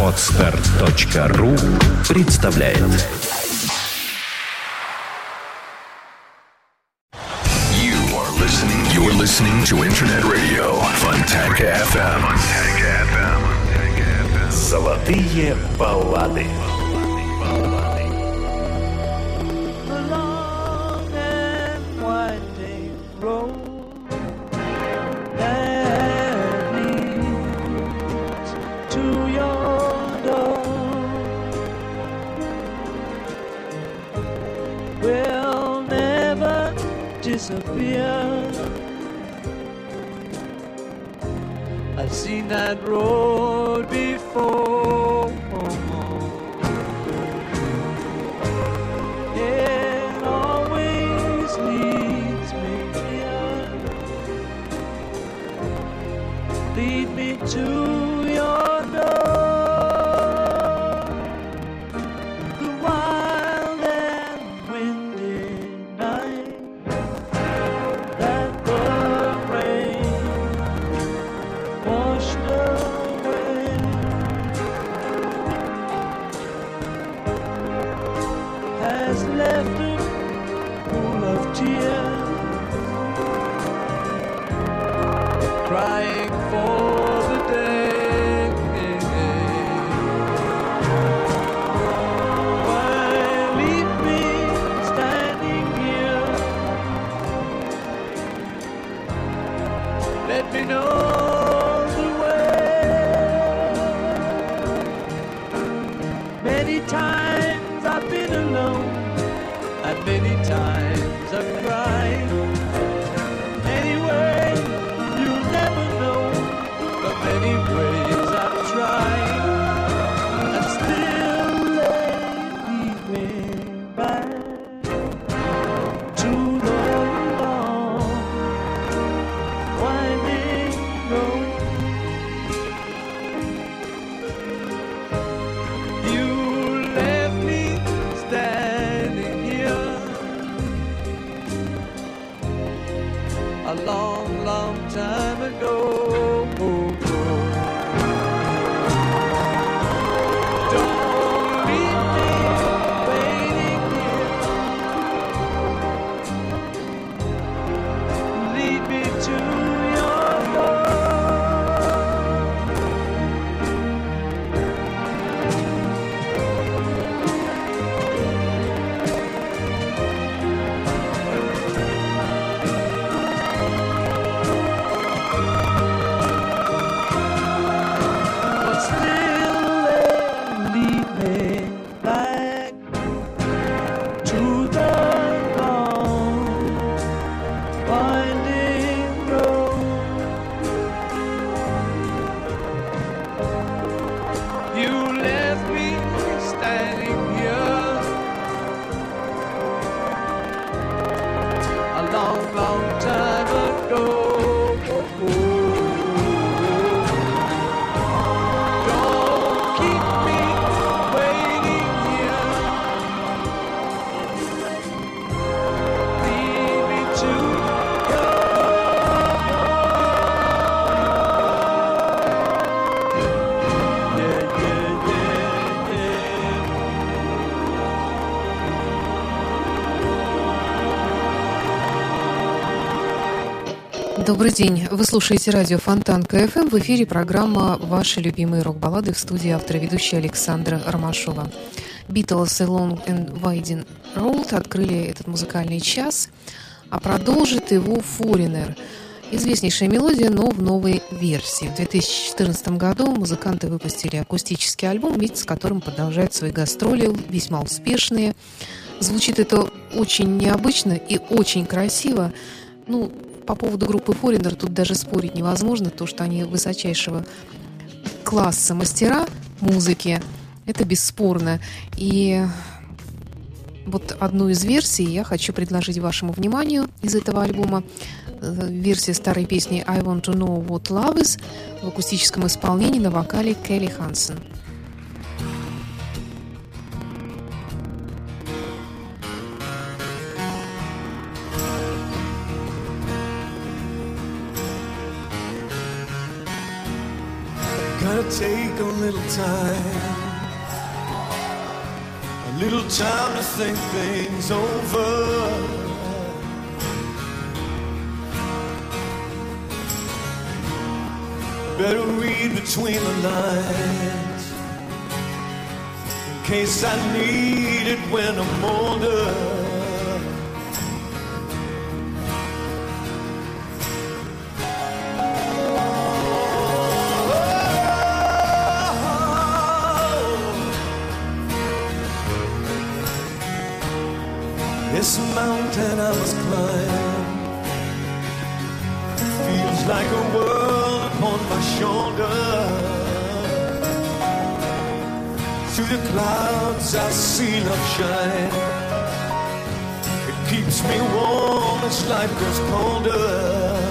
Отстар.ру представляет You are listening. You are listening to Internet Radio. Fontanka FM. Золотые баллады. Disappear. I've seen that road before. Many times Добрый день. Вы слушаете радио Фонтанка FM. В эфире программа «Ваши любимые рок-баллады» в студии автор и ведущая Александра Ромашова. Beatles и Long and Winding Road открыли этот музыкальный час, а продолжит его Foreigner. Известнейшая мелодия, но в новой версии. В 2014 году музыканты выпустили акустический альбом, вместе с которым продолжают свои гастроли, весьма успешные. Звучит это очень необычно и очень красиво. Ну, по поводу группы Foreigner тут даже спорить невозможно, то, что они высочайшего класса мастера музыки, это бесспорно. И вот одну из версий я хочу предложить вашему вниманию из этого альбома. Э, Версия старой песни «I want to know what love is» в акустическом исполнении на вокале Келли Хансен. gotta take a little time. A little time to think things over. Better read between the lines. In case I need it when I'm older. This mountain I must climb feels like a world upon my shoulders. Through the clouds I see love shine. It keeps me warm as life grows colder.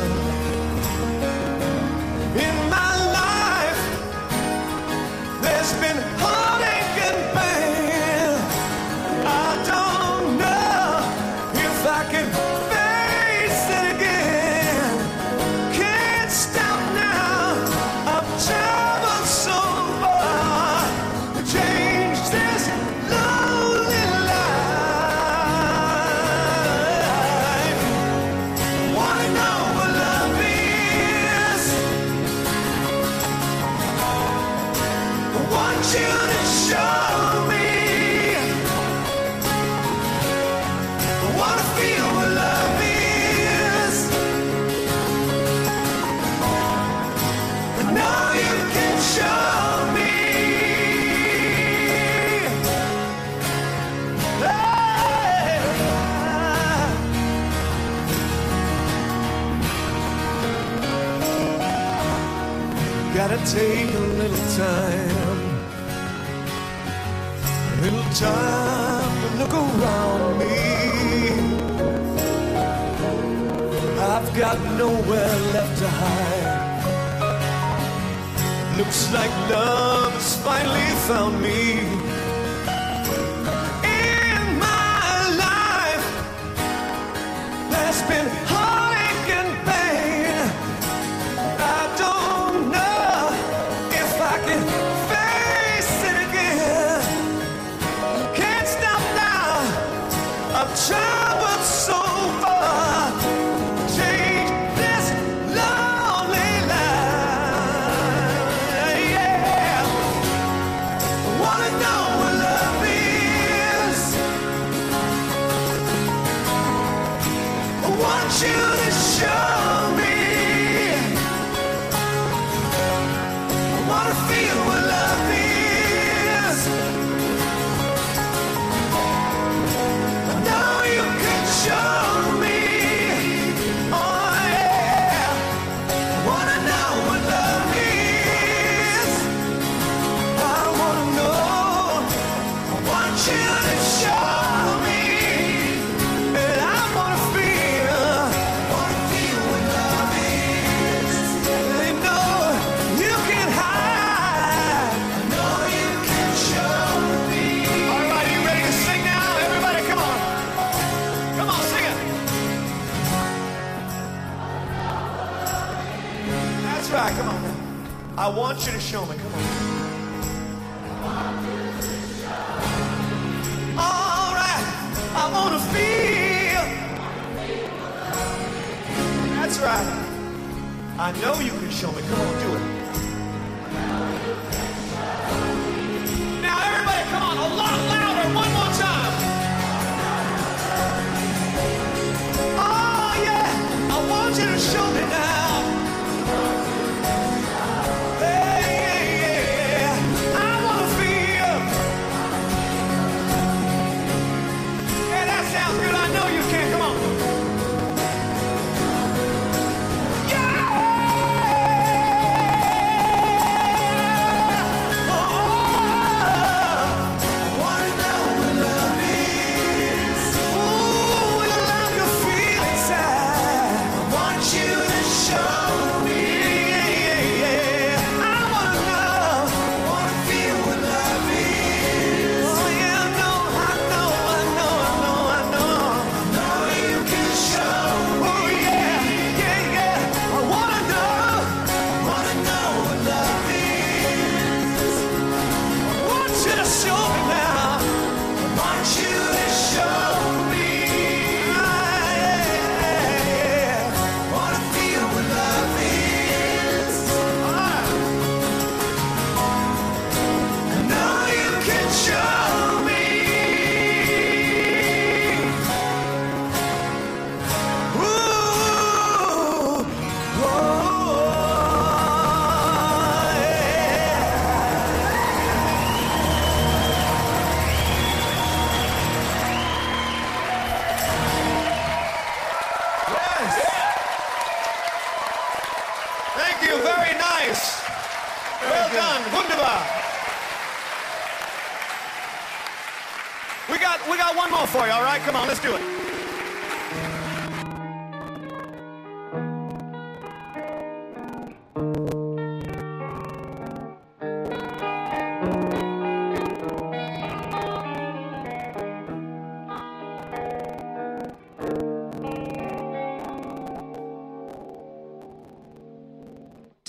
got nowhere left to hide. Looks like love has finally found me.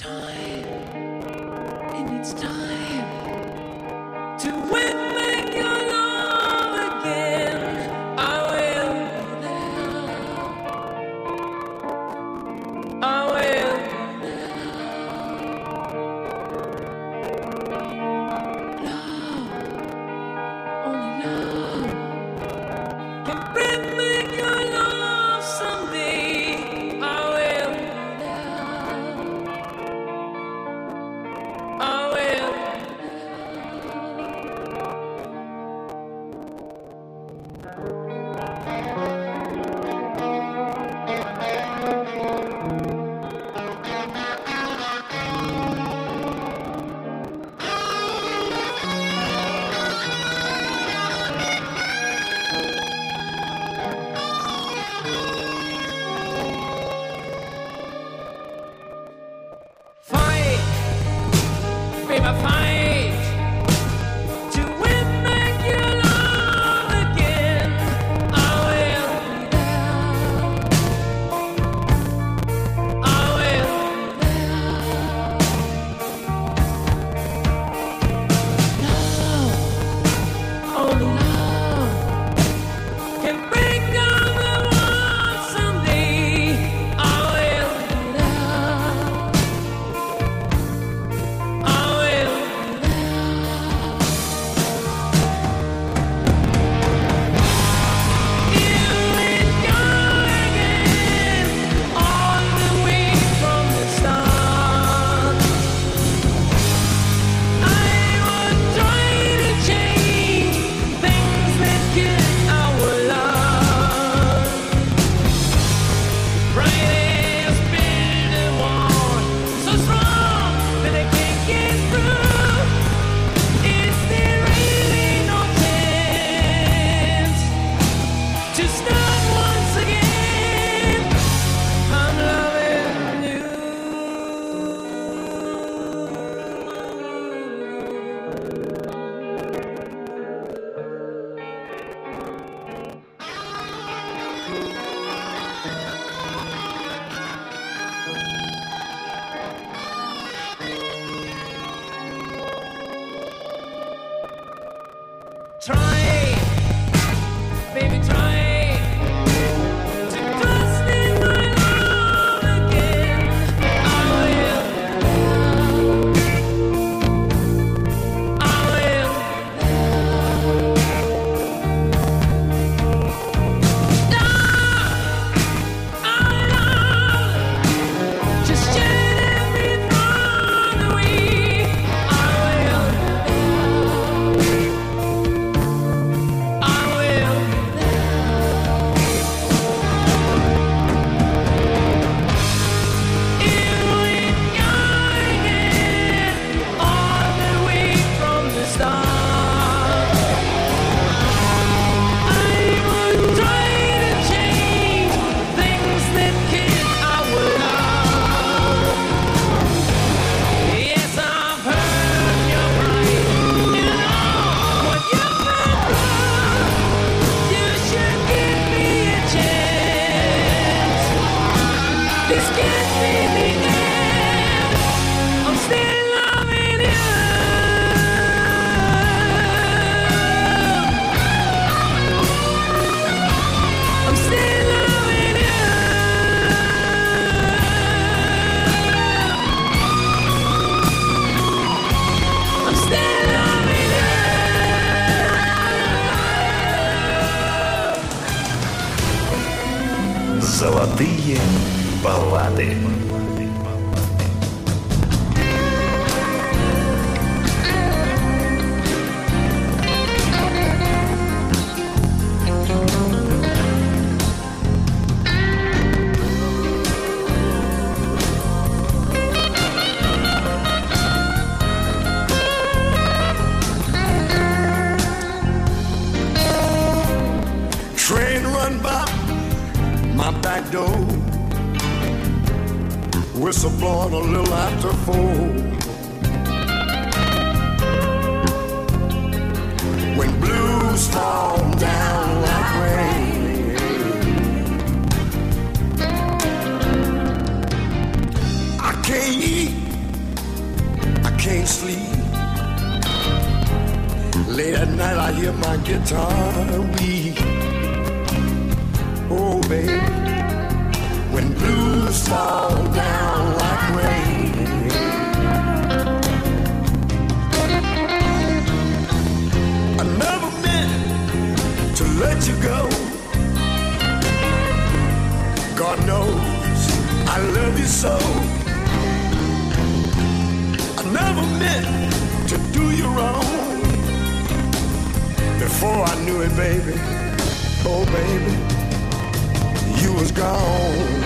And it's time Before I knew it, baby, oh baby, you was gone.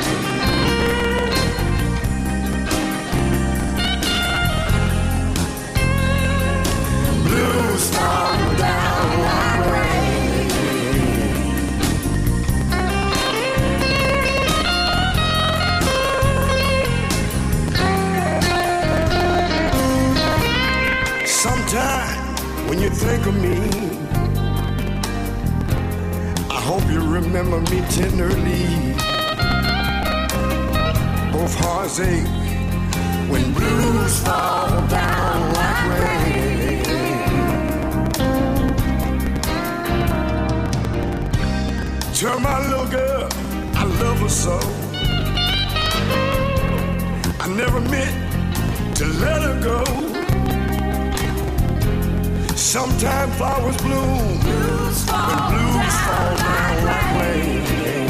Blues fall down like rain. Sometime when you think of me, you remember me tenderly. Both hearts ache when blues fall down like rain. Tell my little girl I love her so. I never meant to let her go. Sometimes flowers bloom when blues fall down like rain.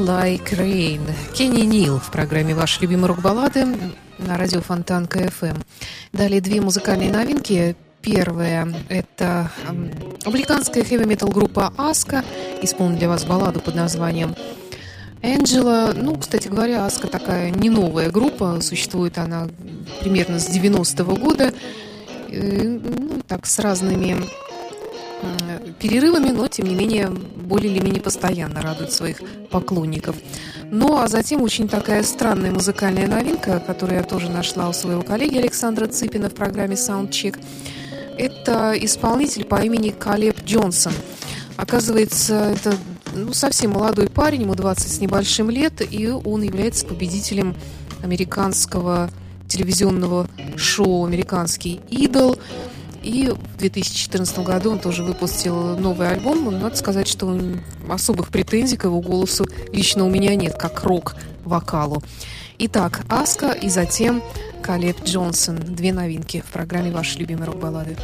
Like Rain. Кенни Нил в программе «Ваши любимые рок-баллады» на радио Фонтанка FM. Далее две музыкальные новинки. Первая – это американская хэви-метал группа «Aska». Исполнит для вас балладу под названием Angela, ну, кстати говоря, Aska такая не новая группа, существует она примерно с 90-го года, Э, ну, так, с разными перерывами, но, тем не менее, более или менее постоянно радует своих поклонников. Ну, а затем очень такая странная музыкальная новинка, которую я тоже нашла у своего коллеги Александра Цыпина в программе Soundcheck. Это исполнитель по имени Калеб Джонсон. Оказывается, это ну, совсем молодой парень, ему 20 с небольшим лет, и он является победителем американского телевизионного шоу «Американский идол». И в 2014 году он тоже выпустил новый альбом. Но Надо сказать, что особых претензий к его голосу лично у меня нет, как рок-вокалу. Итак, Аска и затем Калеб Джонсон. Две новинки в программе «Ваши любимые рок-баллады».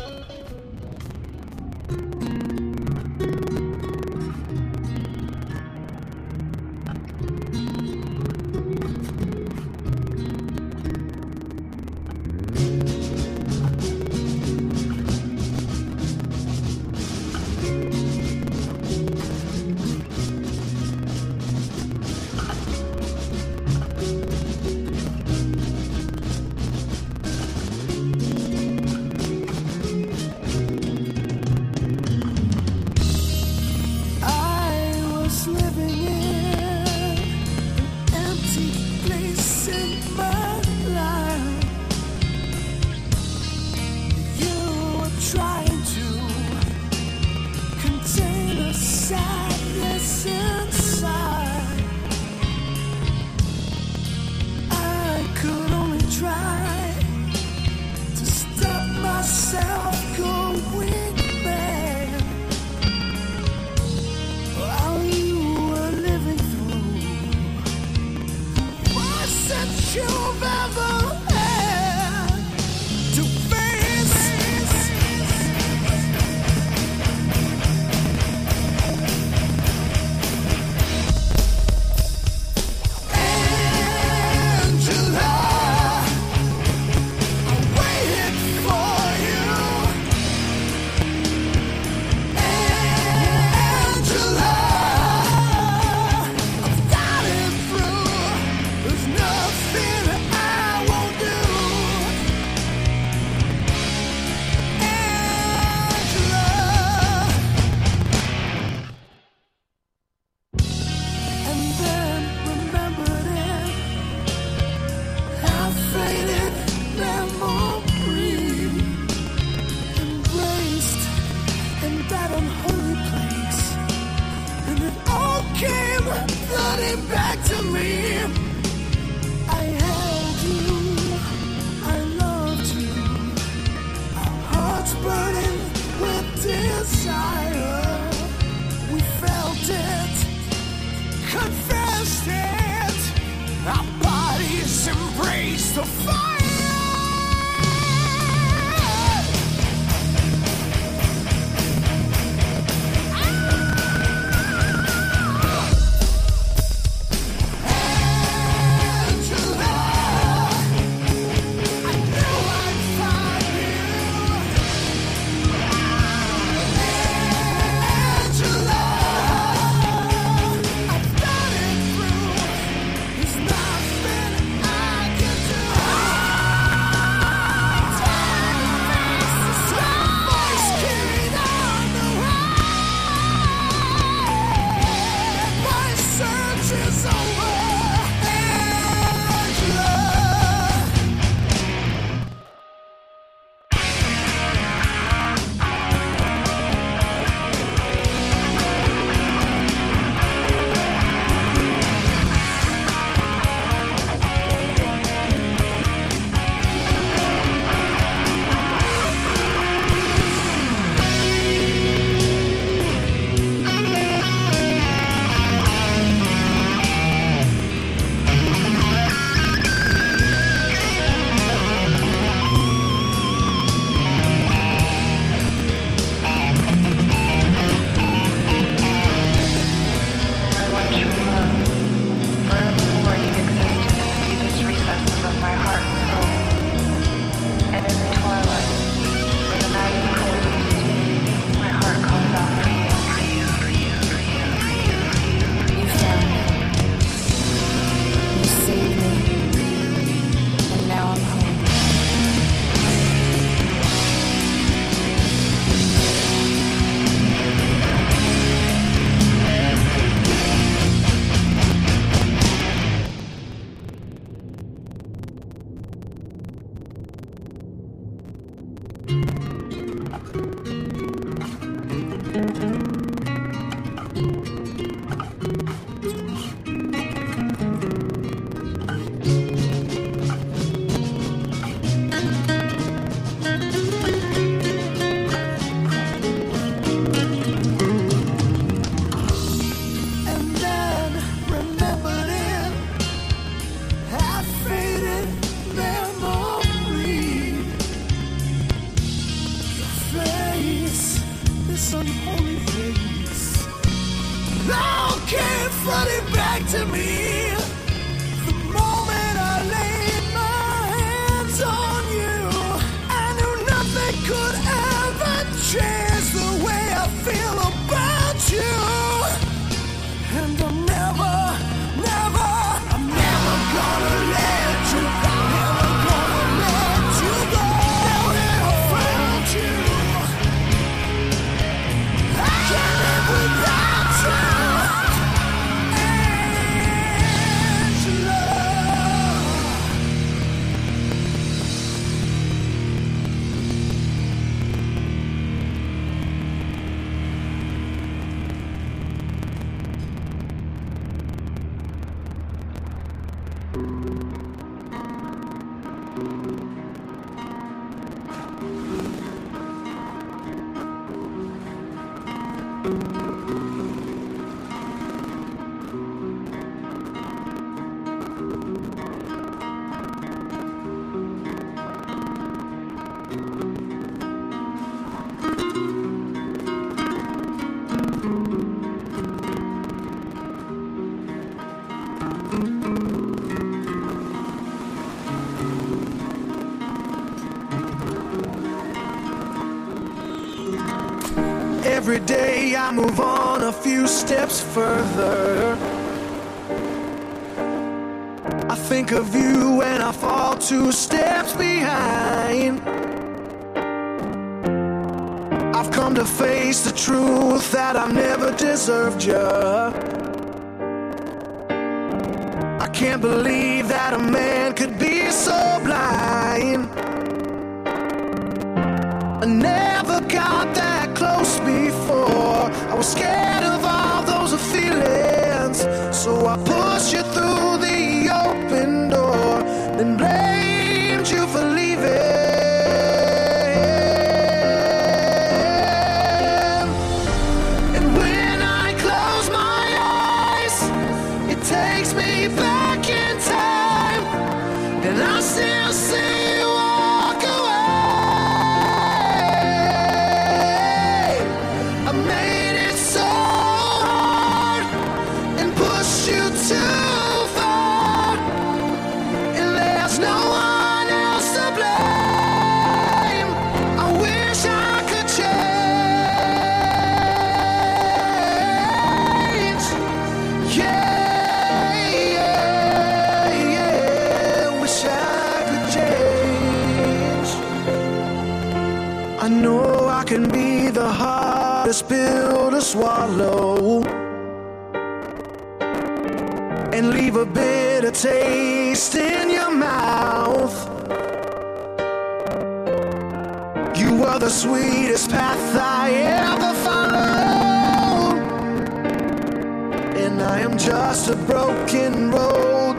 steps further. I think of you and I fall two steps behind. I've come to face the truth that I never deserved you. I can't believe that a man could be so takes me back in time, and I. swallow and leave a bitter taste in your mouth. You were the sweetest path I ever followed, and I am just a broken road.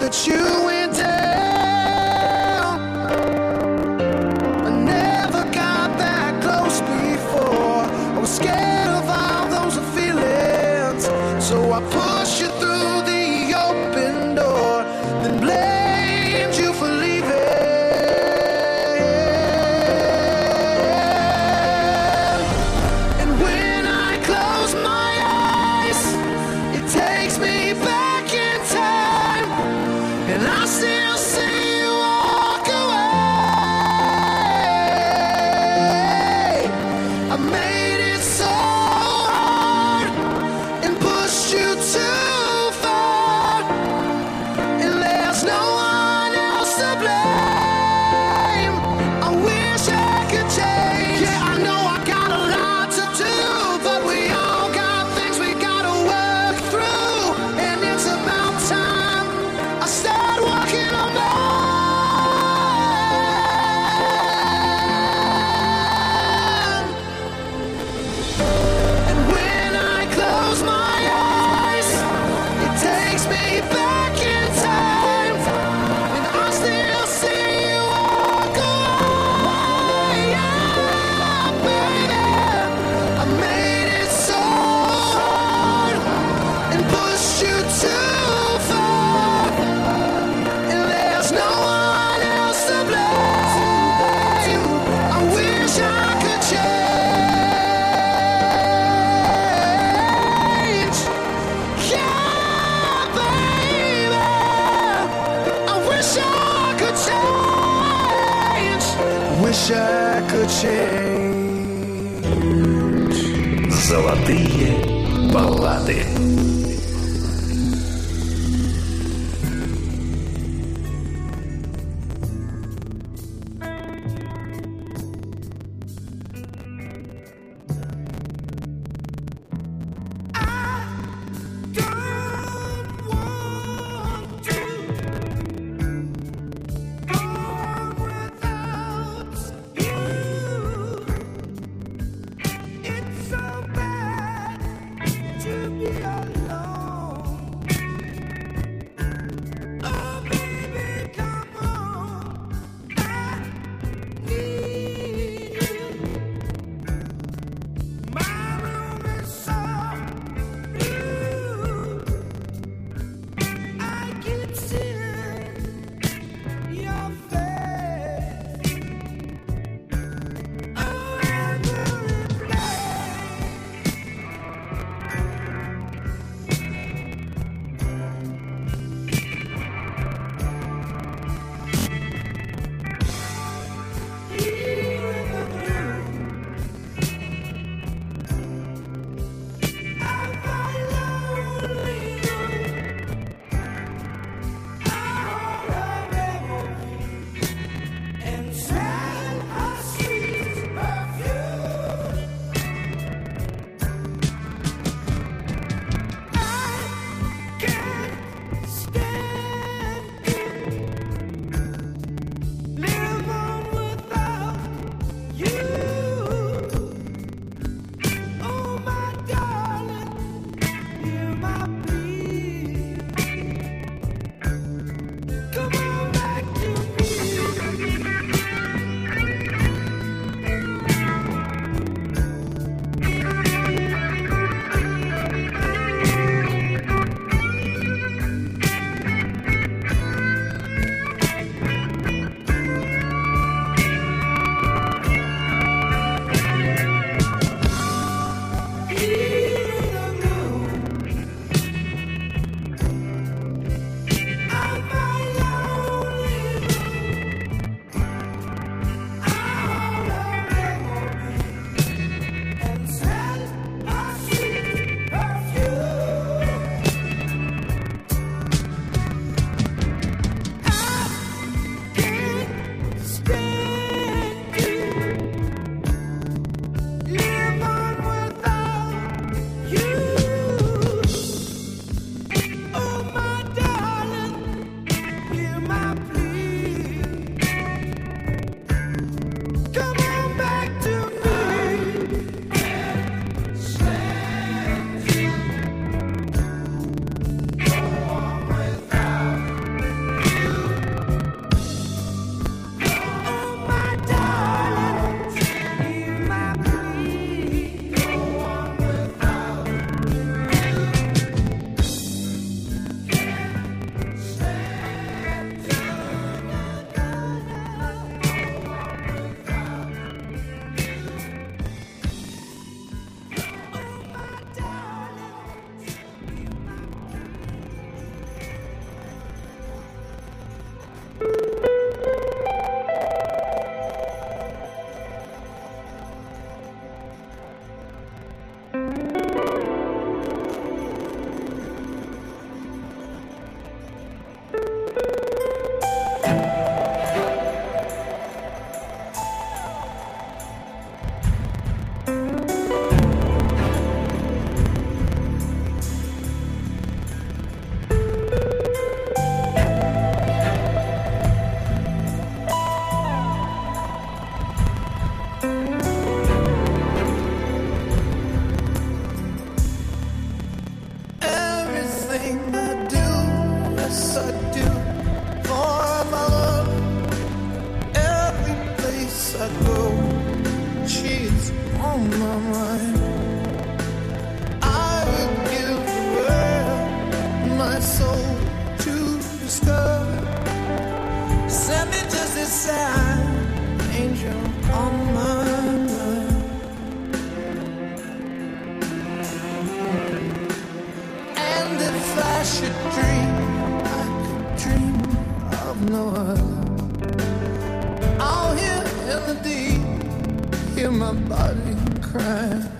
my soul to discover. Send me just a sign, angel on. And if I should dream, I could dream of no other. In the deep, hear my body cry.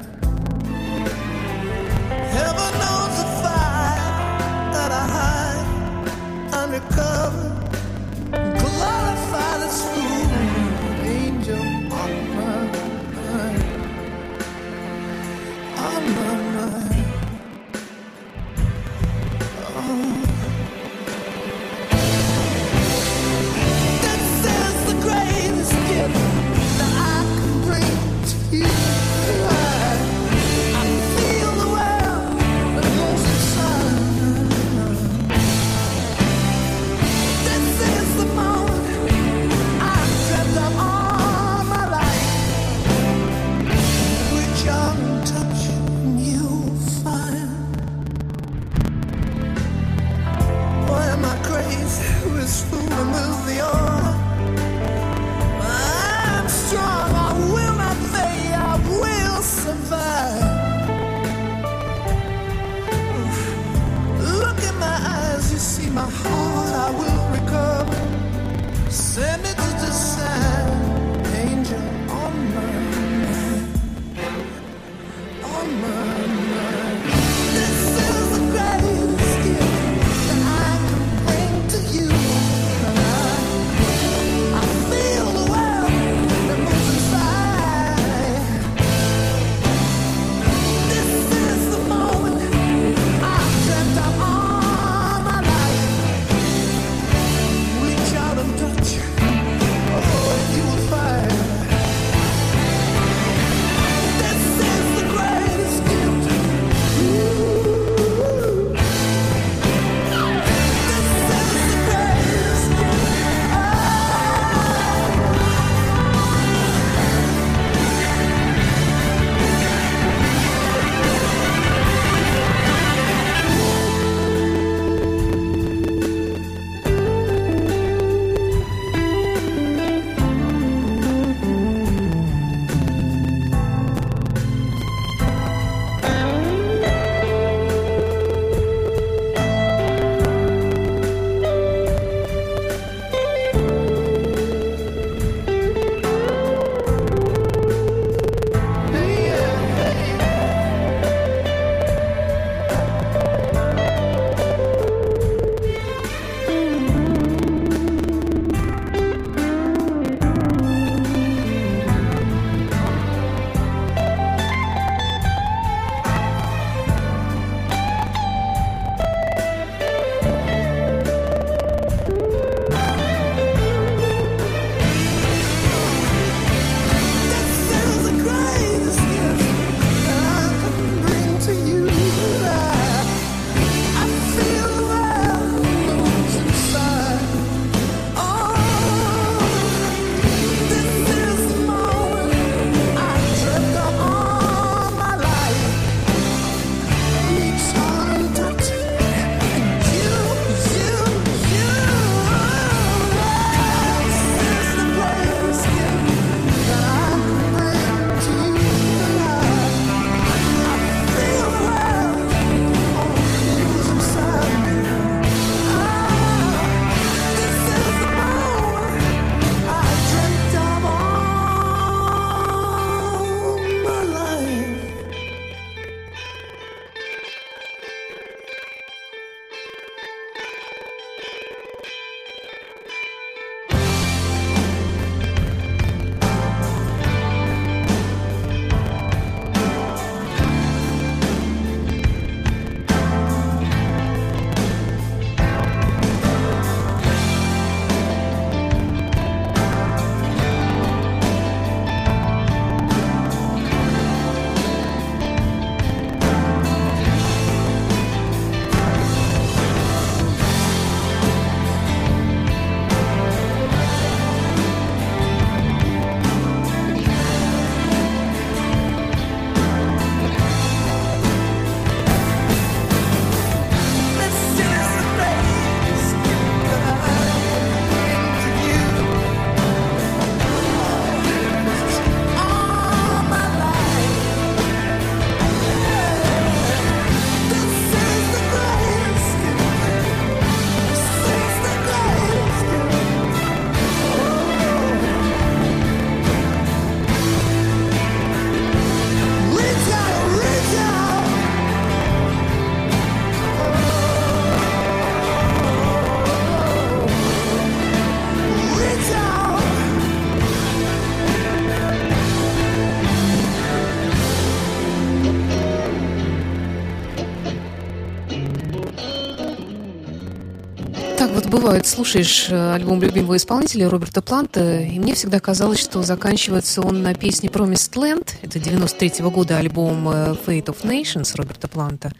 Вот бывает, слушаешь э, альбом любимого исполнителя Роберта Планта, и мне всегда казалось, что заканчивается он на песне Promised Land, это 93 года альбом э, Fate of Nations Роберта Планта,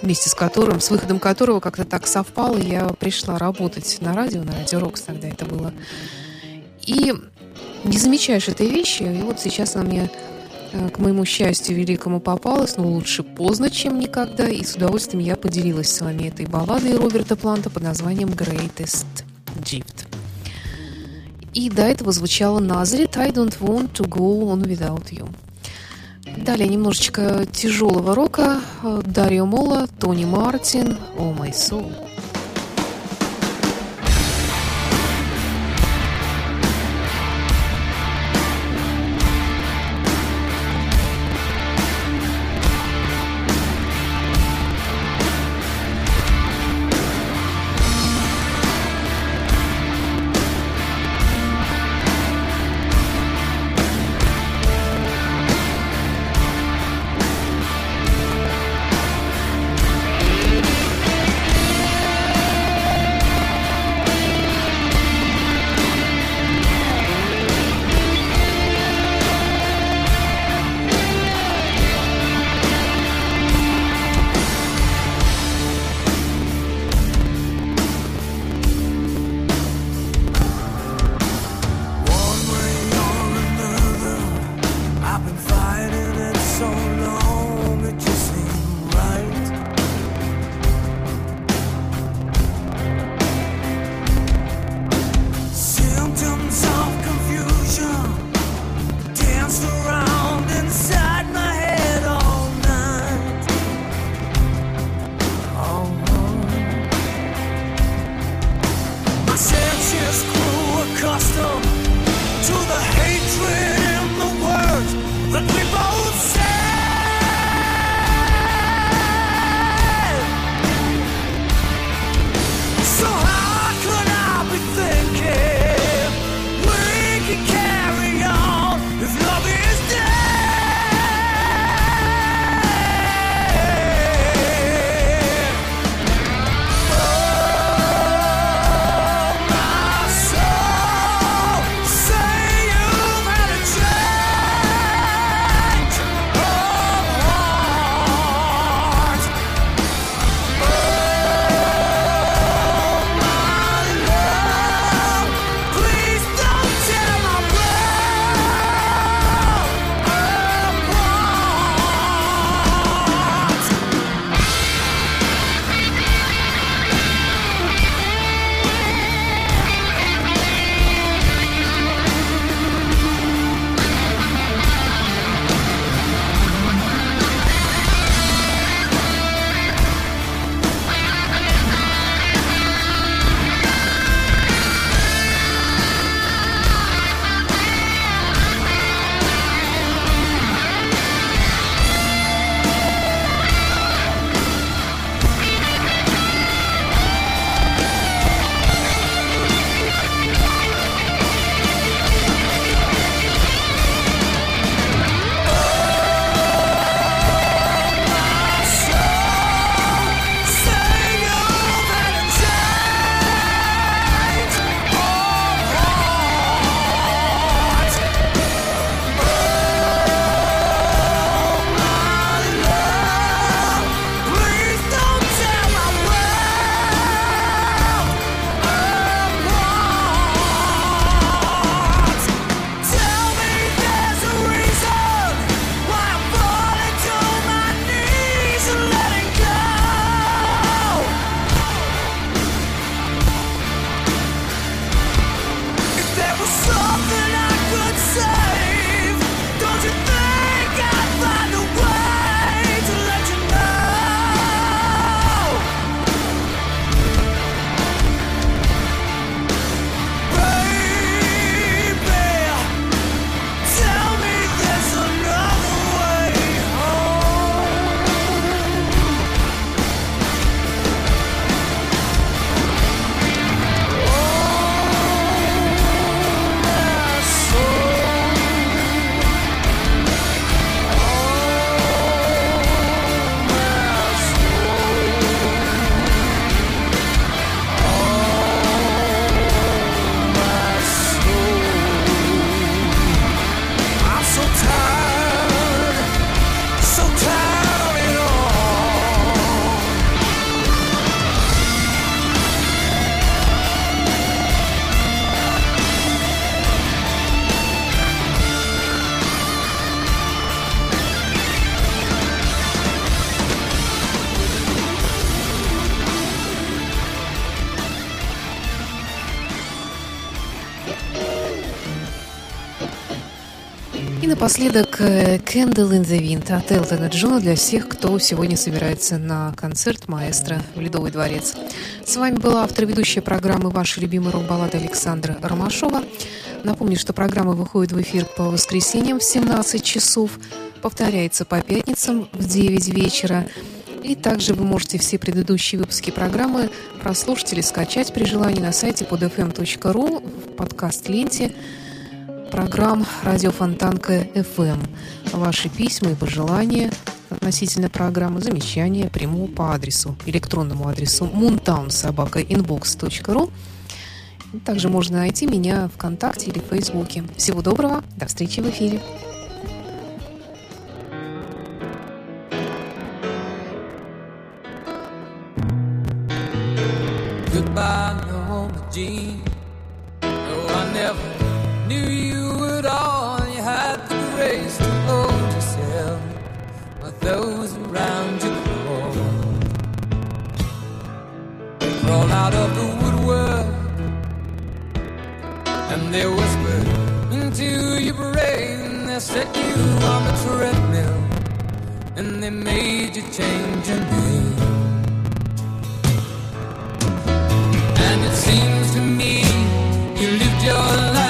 вместе с которым, с выходом которого как-то так совпало, я пришла работать на радио, на радио Рокс тогда это было. И не замечаешь этой вещи, и вот сейчас она мне к моему счастью великому попалась, но лучше поздно, чем никогда, и с удовольствием я поделилась с вами этой балладой Роберта Планта под названием Greatest Gift. И до этого звучало Назарет I don't want to go on without you. Далее немножечко тяжелого рока. Э, Дарио Мола, Тони Мартин, Oh My Soul. Напоследок э, Candle in the Wind от Элтона Джона для всех, кто сегодня собирается на концерт маэстро в Ледовый дворец. С вами была автор ведущая программы «Ваши любимые рок-баллады» Александра Ромашова. Напомню, что программа выходит в эфир по воскресеньям в 17 часов, повторяется по пятницам в 9 вечера. И также вы можете все предыдущие выпуски программы прослушать или скачать при желании на сайте podfm.ru в подкаст-ленте программ «Радио Фонтанка FM». Ваши письма и пожелания относительно программы, замечания приму по адресу, электронному адресу moontownsobaka.inbox.ru. Также можно найти меня ВКонтакте или в Фейсбуке. Всего доброго, до встречи в эфире. Goodbye, Norma Jean. No, I never knew you around you crawl. Crawl out of the woodwork and they whisper into your brain. They set you on the treadmill and they made you change your name. And it seems to me you lived your life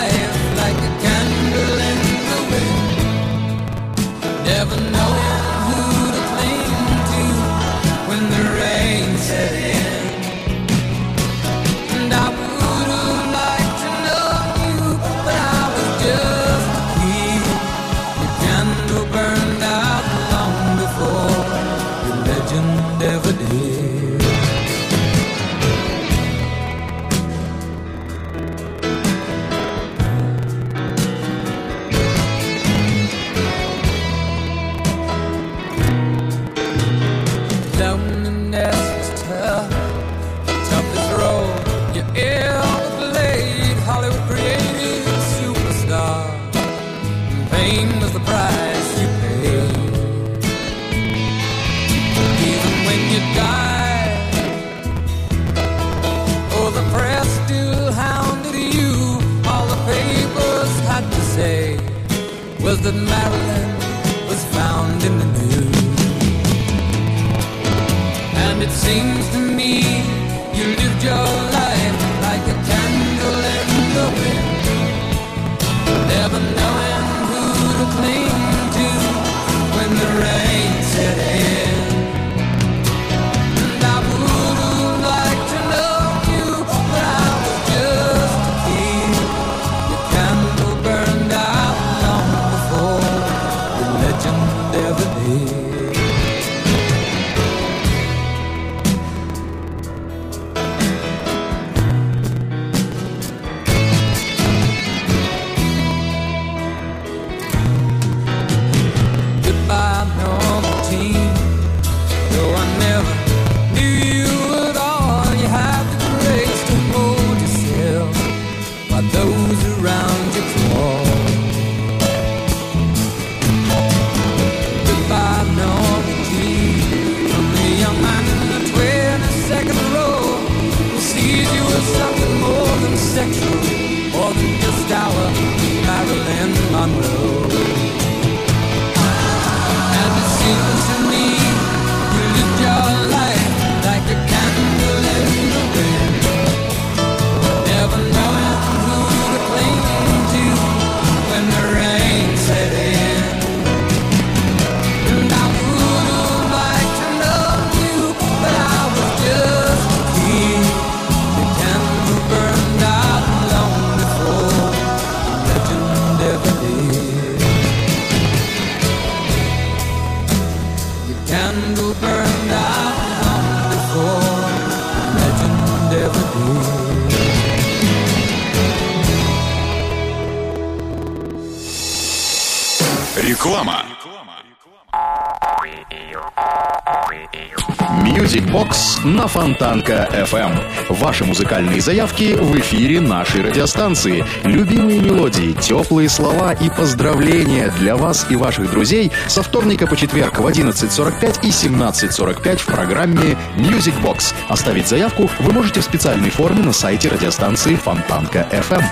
Фонтанка FM. Ваши музыкальные заявки в эфире нашей радиостанции. Любимые мелодии, теплые слова и поздравления для вас и ваших друзей со вторника по четверг в 11.45 и 17.45 в программе Music Box. Оставить заявку вы можете в специальной форме на сайте радиостанции Фонтанка FM.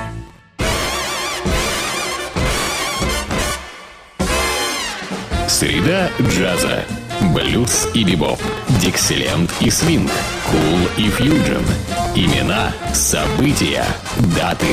Среда джаза. Блюз и бибоп Дикселент и Свинг, Кул и Фьюджин, Имена, события, даты.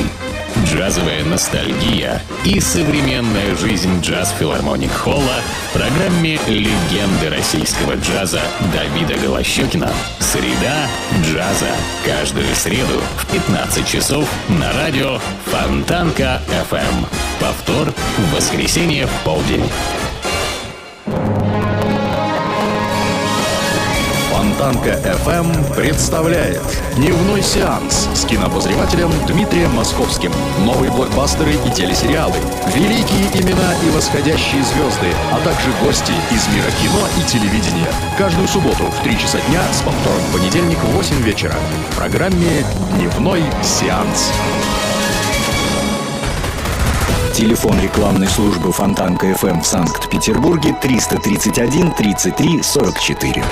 Джазовая ностальгия и современная жизнь джаз-филармоник Холла в программе «Легенды российского джаза» Давида Голощекина. Среда джаза. Каждую среду в 15 часов на радио Фонтанка FM. Повтор в воскресенье в полдень. Фонтанка FM представляет Дневной сеанс с кинопозревателем Дмитрием Московским. Новые блокбастеры и телесериалы, великие имена и восходящие звезды, а также гости из мира кино и телевидения. Каждую субботу в 3 часа дня с повтором в понедельник в 8 вечера. В программе Дневной сеанс. Телефон рекламной службы Фонтанка FM в Санкт-Петербурге 331 33 44.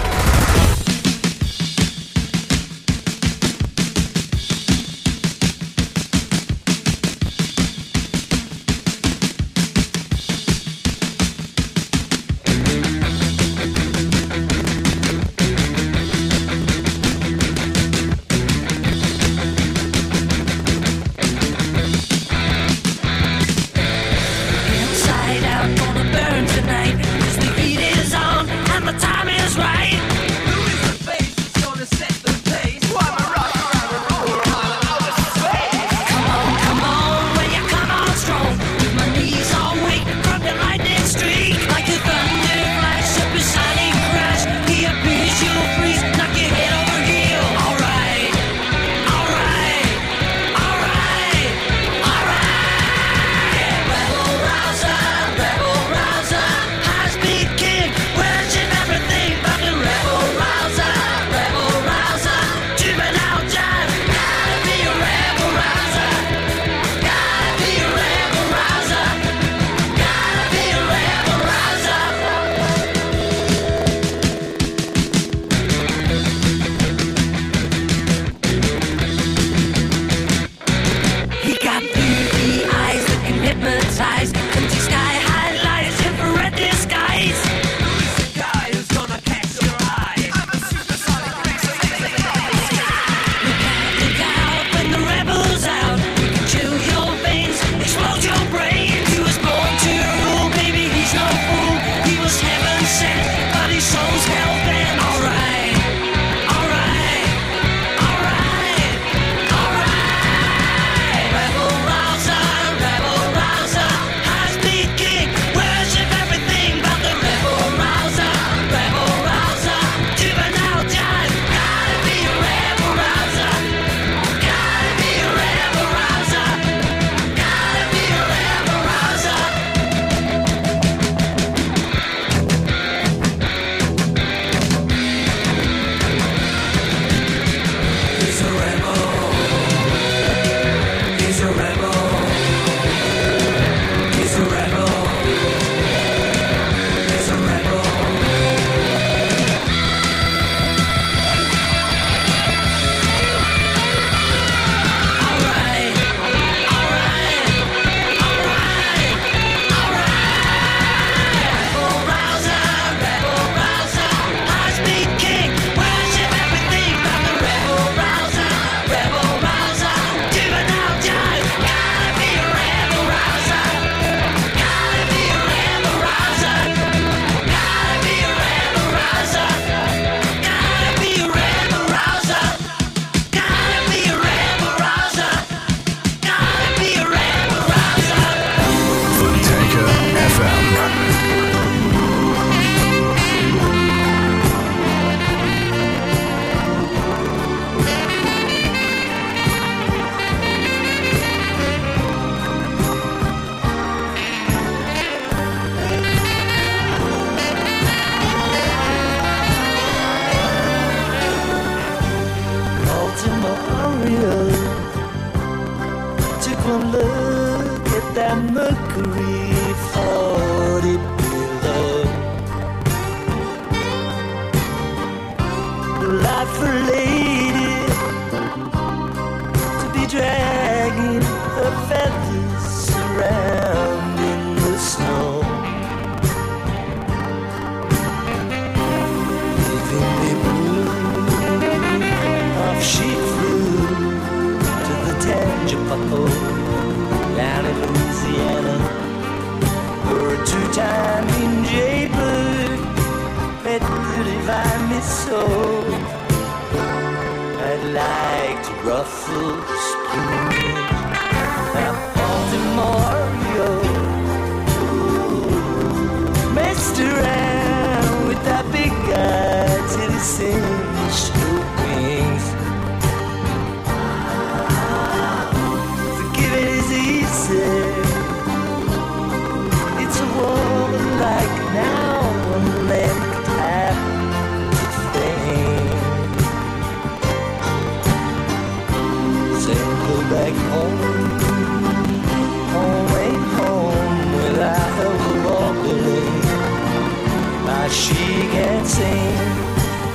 she can't sing.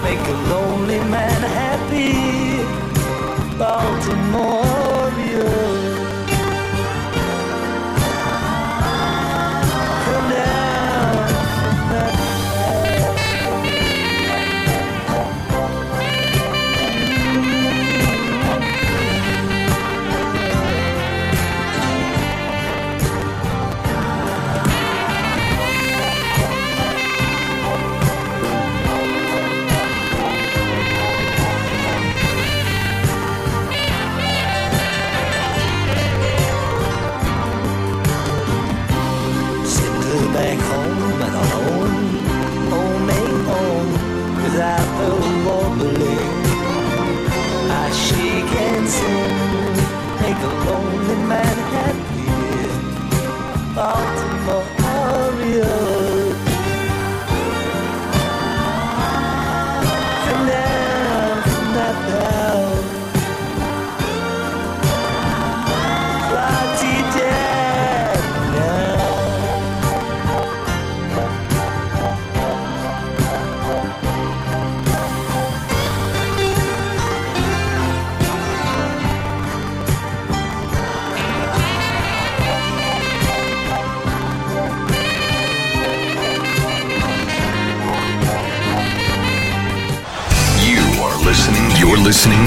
Make a love.